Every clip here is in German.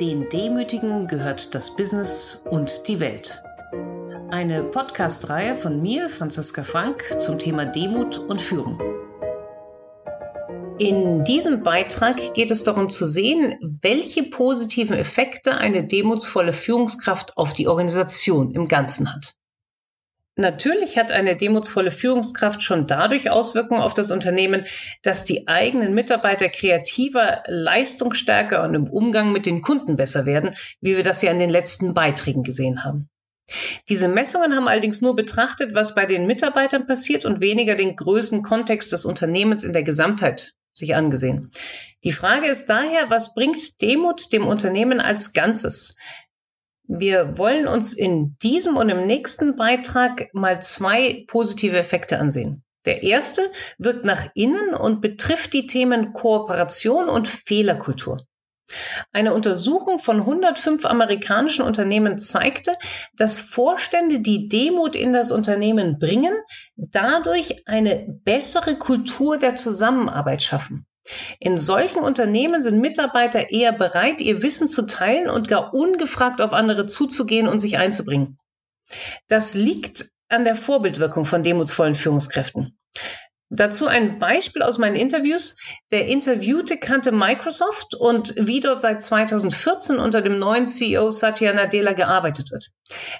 Den Demütigen gehört das Business und die Welt. Eine Podcast-Reihe von mir, Franziska Frank, zum Thema Demut und Führung. In diesem Beitrag geht es darum zu sehen, welche positiven Effekte eine demutsvolle Führungskraft auf die Organisation im Ganzen hat. Natürlich hat eine demutsvolle Führungskraft schon dadurch Auswirkungen auf das Unternehmen, dass die eigenen Mitarbeiter kreativer, leistungsstärker und im Umgang mit den Kunden besser werden, wie wir das ja in den letzten Beiträgen gesehen haben. Diese Messungen haben allerdings nur betrachtet, was bei den Mitarbeitern passiert und weniger den größeren Kontext des Unternehmens in der Gesamtheit sich angesehen. Die Frage ist daher, was bringt Demut dem Unternehmen als Ganzes? Wir wollen uns in diesem und im nächsten Beitrag mal zwei positive Effekte ansehen. Der erste wirkt nach innen und betrifft die Themen Kooperation und Fehlerkultur. Eine Untersuchung von 105 amerikanischen Unternehmen zeigte, dass Vorstände, die Demut in das Unternehmen bringen, dadurch eine bessere Kultur der Zusammenarbeit schaffen. In solchen Unternehmen sind Mitarbeiter eher bereit, ihr Wissen zu teilen und gar ungefragt auf andere zuzugehen und sich einzubringen. Das liegt an der Vorbildwirkung von demutsvollen Führungskräften. Dazu ein Beispiel aus meinen Interviews. Der Interviewte kannte Microsoft und wie dort seit 2014 unter dem neuen CEO Satya Nadella gearbeitet wird.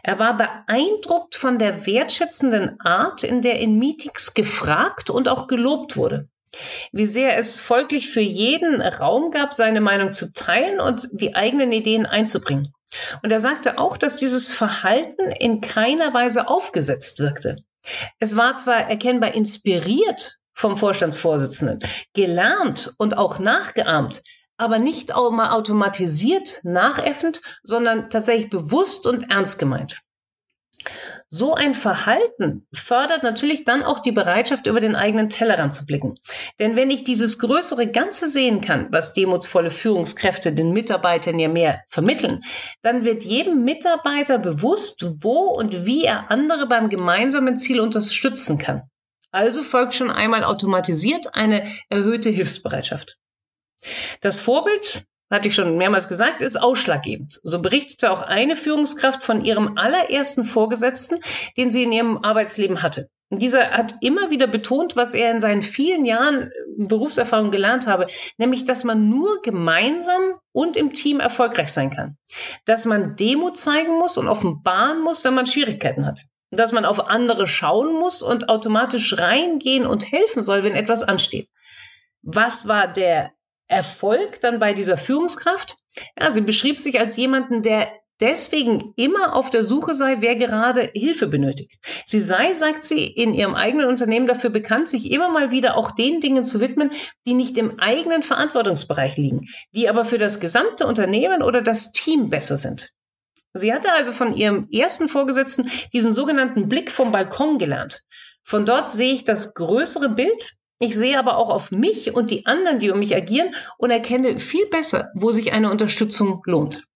Er war beeindruckt von der wertschätzenden Art, in der in Meetings gefragt und auch gelobt wurde wie sehr es folglich für jeden Raum gab, seine Meinung zu teilen und die eigenen Ideen einzubringen. Und er sagte auch, dass dieses Verhalten in keiner Weise aufgesetzt wirkte. Es war zwar erkennbar inspiriert vom Vorstandsvorsitzenden, gelernt und auch nachgeahmt, aber nicht automatisiert nachäffend, sondern tatsächlich bewusst und ernst gemeint. So ein Verhalten fördert natürlich dann auch die Bereitschaft, über den eigenen Tellerrand zu blicken. Denn wenn ich dieses größere Ganze sehen kann, was demutsvolle Führungskräfte den Mitarbeitern ja mehr vermitteln, dann wird jedem Mitarbeiter bewusst, wo und wie er andere beim gemeinsamen Ziel unterstützen kann. Also folgt schon einmal automatisiert eine erhöhte Hilfsbereitschaft. Das Vorbild hatte ich schon mehrmals gesagt, ist ausschlaggebend. So berichtete auch eine Führungskraft von ihrem allerersten Vorgesetzten, den sie in ihrem Arbeitsleben hatte. Und dieser hat immer wieder betont, was er in seinen vielen Jahren Berufserfahrung gelernt habe, nämlich, dass man nur gemeinsam und im Team erfolgreich sein kann. Dass man Demut zeigen muss und offenbaren muss, wenn man Schwierigkeiten hat. Dass man auf andere schauen muss und automatisch reingehen und helfen soll, wenn etwas ansteht. Was war der Erfolg dann bei dieser Führungskraft? Ja, sie beschrieb sich als jemanden, der deswegen immer auf der Suche sei, wer gerade Hilfe benötigt. Sie sei, sagt sie, in ihrem eigenen Unternehmen dafür bekannt, sich immer mal wieder auch den Dingen zu widmen, die nicht im eigenen Verantwortungsbereich liegen, die aber für das gesamte Unternehmen oder das Team besser sind. Sie hatte also von ihrem ersten Vorgesetzten diesen sogenannten Blick vom Balkon gelernt. Von dort sehe ich das größere Bild ich sehe aber auch auf mich und die anderen, die um mich agieren und erkenne viel besser, wo sich eine Unterstützung lohnt.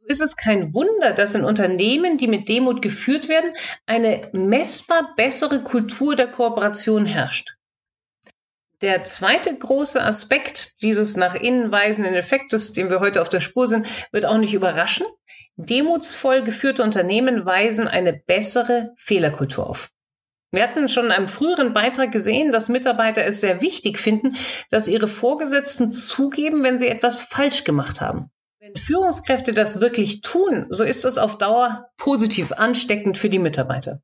So ist es kein Wunder, dass in Unternehmen, die mit Demut geführt werden, eine messbar bessere Kultur der Kooperation herrscht. Der zweite große Aspekt dieses nach innen weisenden Effektes, dem wir heute auf der Spur sind, wird auch nicht überraschen. Demutsvoll geführte Unternehmen weisen eine bessere Fehlerkultur auf. Wir hatten schon in einem früheren Beitrag gesehen, dass Mitarbeiter es sehr wichtig finden, dass ihre Vorgesetzten zugeben, wenn sie etwas falsch gemacht haben. Wenn Führungskräfte das wirklich tun, so ist es auf Dauer positiv ansteckend für die Mitarbeiter.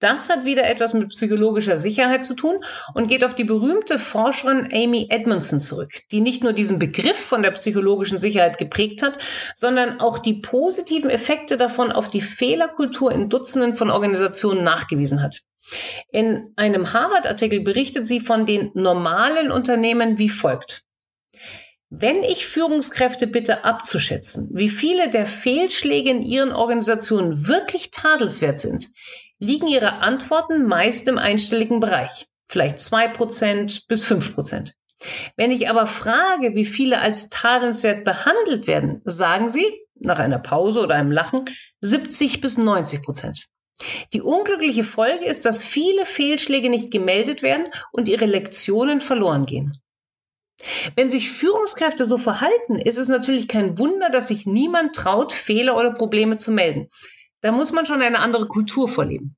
Das hat wieder etwas mit psychologischer Sicherheit zu tun und geht auf die berühmte Forscherin Amy Edmondson zurück, die nicht nur diesen Begriff von der psychologischen Sicherheit geprägt hat, sondern auch die positiven Effekte davon auf die Fehlerkultur in Dutzenden von Organisationen nachgewiesen hat. In einem Harvard-Artikel berichtet sie von den normalen Unternehmen wie folgt. Wenn ich Führungskräfte bitte abzuschätzen, wie viele der Fehlschläge in ihren Organisationen wirklich tadelswert sind, liegen ihre Antworten meist im einstelligen Bereich, vielleicht zwei Prozent bis fünf Prozent. Wenn ich aber frage, wie viele als tadelnswert behandelt werden, sagen sie, nach einer Pause oder einem Lachen, 70 bis 90 Prozent. Die unglückliche Folge ist, dass viele Fehlschläge nicht gemeldet werden und ihre Lektionen verloren gehen. Wenn sich Führungskräfte so verhalten, ist es natürlich kein Wunder, dass sich niemand traut, Fehler oder Probleme zu melden. Da muss man schon eine andere Kultur vorleben.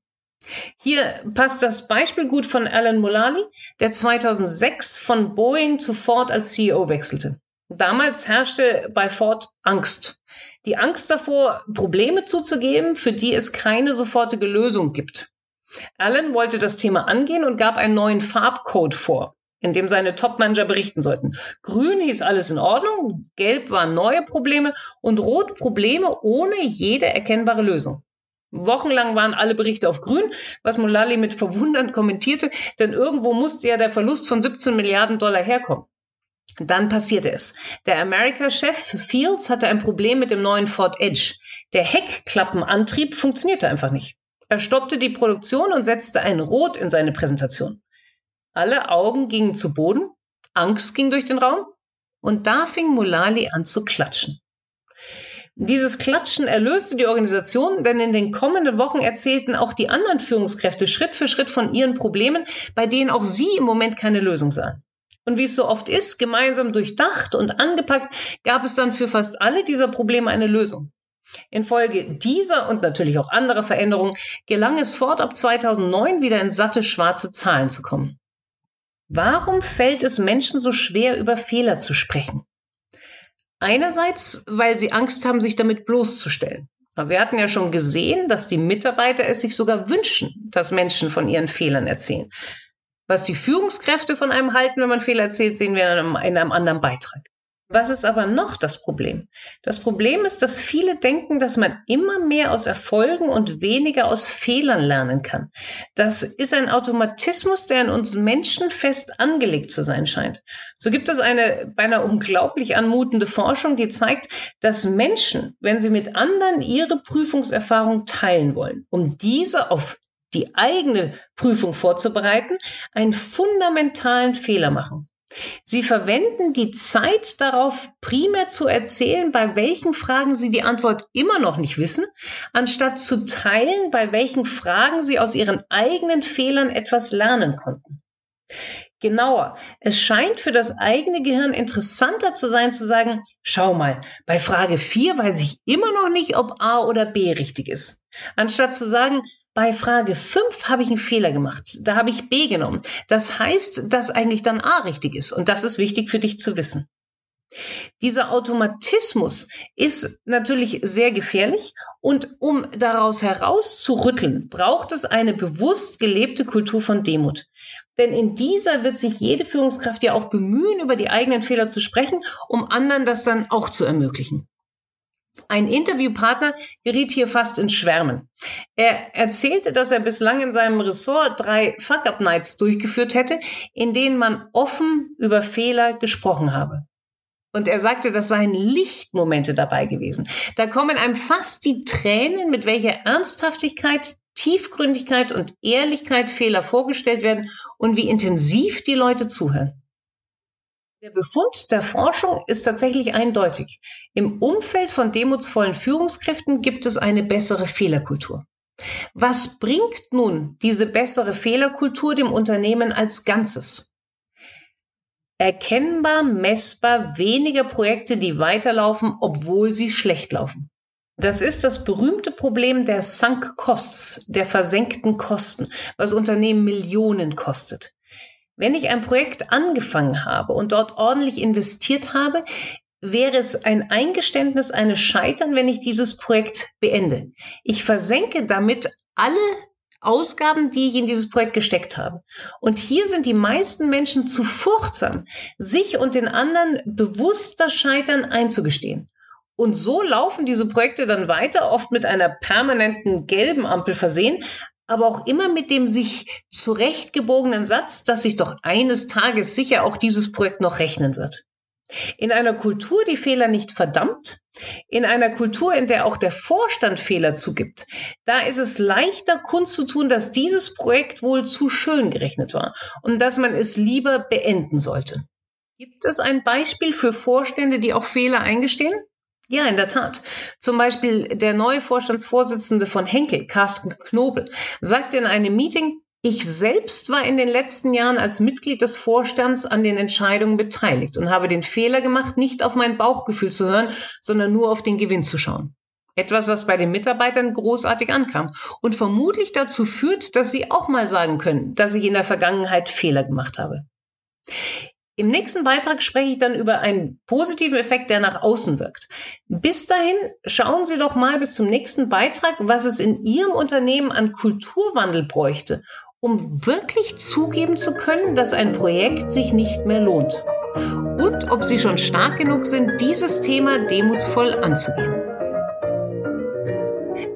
Hier passt das Beispiel gut von Alan Mulally, der 2006 von Boeing zu Ford als CEO wechselte. Damals herrschte bei Ford Angst. Die Angst davor, Probleme zuzugeben, für die es keine sofortige Lösung gibt. Alan wollte das Thema angehen und gab einen neuen Farbcode vor in dem seine Topmanager berichten sollten. Grün hieß alles in Ordnung, gelb waren neue Probleme und rot Probleme ohne jede erkennbare Lösung. Wochenlang waren alle Berichte auf grün, was Mulally mit Verwundern kommentierte, denn irgendwo musste ja der Verlust von 17 Milliarden Dollar herkommen. Dann passierte es. Der America-Chef Fields hatte ein Problem mit dem neuen Ford Edge. Der Heckklappenantrieb funktionierte einfach nicht. Er stoppte die Produktion und setzte ein Rot in seine Präsentation. Alle Augen gingen zu Boden, Angst ging durch den Raum und da fing Mulali an zu klatschen. Dieses Klatschen erlöste die Organisation, denn in den kommenden Wochen erzählten auch die anderen Führungskräfte Schritt für Schritt von ihren Problemen, bei denen auch sie im Moment keine Lösung sahen. Und wie es so oft ist, gemeinsam durchdacht und angepackt, gab es dann für fast alle dieser Probleme eine Lösung. Infolge dieser und natürlich auch anderer Veränderungen gelang es Ford ab 2009 wieder in satte schwarze Zahlen zu kommen. Warum fällt es Menschen so schwer, über Fehler zu sprechen? Einerseits, weil sie Angst haben, sich damit bloßzustellen. Wir hatten ja schon gesehen, dass die Mitarbeiter es sich sogar wünschen, dass Menschen von ihren Fehlern erzählen. Was die Führungskräfte von einem halten, wenn man Fehler erzählt, sehen wir in einem, in einem anderen Beitrag. Was ist aber noch das Problem? Das Problem ist, dass viele denken, dass man immer mehr aus Erfolgen und weniger aus Fehlern lernen kann. Das ist ein Automatismus, der in uns Menschen fest angelegt zu sein scheint. So gibt es eine beinahe unglaublich anmutende Forschung, die zeigt, dass Menschen, wenn sie mit anderen ihre Prüfungserfahrung teilen wollen, um diese auf die eigene Prüfung vorzubereiten, einen fundamentalen Fehler machen. Sie verwenden die Zeit darauf, primär zu erzählen, bei welchen Fragen Sie die Antwort immer noch nicht wissen, anstatt zu teilen, bei welchen Fragen Sie aus Ihren eigenen Fehlern etwas lernen konnten. Genauer, es scheint für das eigene Gehirn interessanter zu sein, zu sagen, schau mal, bei Frage 4 weiß ich immer noch nicht, ob A oder B richtig ist. Anstatt zu sagen, bei Frage 5 habe ich einen Fehler gemacht. Da habe ich B genommen. Das heißt, dass eigentlich dann A richtig ist. Und das ist wichtig für dich zu wissen. Dieser Automatismus ist natürlich sehr gefährlich und um daraus herauszurütteln, braucht es eine bewusst gelebte Kultur von Demut. Denn in dieser wird sich jede Führungskraft ja auch bemühen, über die eigenen Fehler zu sprechen, um anderen das dann auch zu ermöglichen. Ein Interviewpartner geriet hier fast ins Schwärmen. Er erzählte, dass er bislang in seinem Ressort drei Fuck-Up-Nights durchgeführt hätte, in denen man offen über Fehler gesprochen habe. Und er sagte, das seien Lichtmomente dabei gewesen. Da kommen einem fast die Tränen, mit welcher Ernsthaftigkeit, Tiefgründigkeit und Ehrlichkeit Fehler vorgestellt werden und wie intensiv die Leute zuhören. Der Befund der Forschung ist tatsächlich eindeutig. Im Umfeld von demutsvollen Führungskräften gibt es eine bessere Fehlerkultur. Was bringt nun diese bessere Fehlerkultur dem Unternehmen als Ganzes? Erkennbar, messbar weniger Projekte, die weiterlaufen, obwohl sie schlecht laufen. Das ist das berühmte Problem der Sunk Costs, der versenkten Kosten, was Unternehmen Millionen kostet. Wenn ich ein Projekt angefangen habe und dort ordentlich investiert habe, wäre es ein Eingeständnis eines Scheitern, wenn ich dieses Projekt beende. Ich versenke damit alle Ausgaben, die ich in dieses Projekt gesteckt habe. Und hier sind die meisten Menschen zu furchtsam, sich und den anderen bewusst das Scheitern einzugestehen. Und so laufen diese Projekte dann weiter, oft mit einer permanenten gelben Ampel versehen, aber auch immer mit dem sich zurechtgebogenen Satz, dass sich doch eines Tages sicher auch dieses Projekt noch rechnen wird. In einer Kultur, die Fehler nicht verdammt, in einer Kultur, in der auch der Vorstand Fehler zugibt, da ist es leichter kundzutun, dass dieses Projekt wohl zu schön gerechnet war und dass man es lieber beenden sollte. Gibt es ein Beispiel für Vorstände, die auch Fehler eingestehen? Ja, in der Tat. Zum Beispiel der neue Vorstandsvorsitzende von Henkel, Carsten Knobel, sagte in einem Meeting, Ich selbst war in den letzten Jahren als Mitglied des Vorstands an den Entscheidungen beteiligt und habe den Fehler gemacht, nicht auf mein Bauchgefühl zu hören, sondern nur auf den Gewinn zu schauen. Etwas, was bei den Mitarbeitern großartig ankam und vermutlich dazu führt, dass sie auch mal sagen können, dass ich in der Vergangenheit Fehler gemacht habe. Im nächsten Beitrag spreche ich dann über einen positiven Effekt, der nach außen wirkt. Bis dahin schauen Sie doch mal bis zum nächsten Beitrag, was es in Ihrem Unternehmen an Kulturwandel bräuchte, um wirklich zugeben zu können, dass ein Projekt sich nicht mehr lohnt. Und ob Sie schon stark genug sind, dieses Thema demutsvoll anzugehen.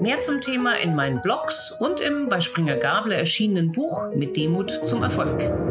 Mehr zum Thema in meinen Blogs und im bei Springer Gabler erschienenen Buch Mit Demut zum Erfolg.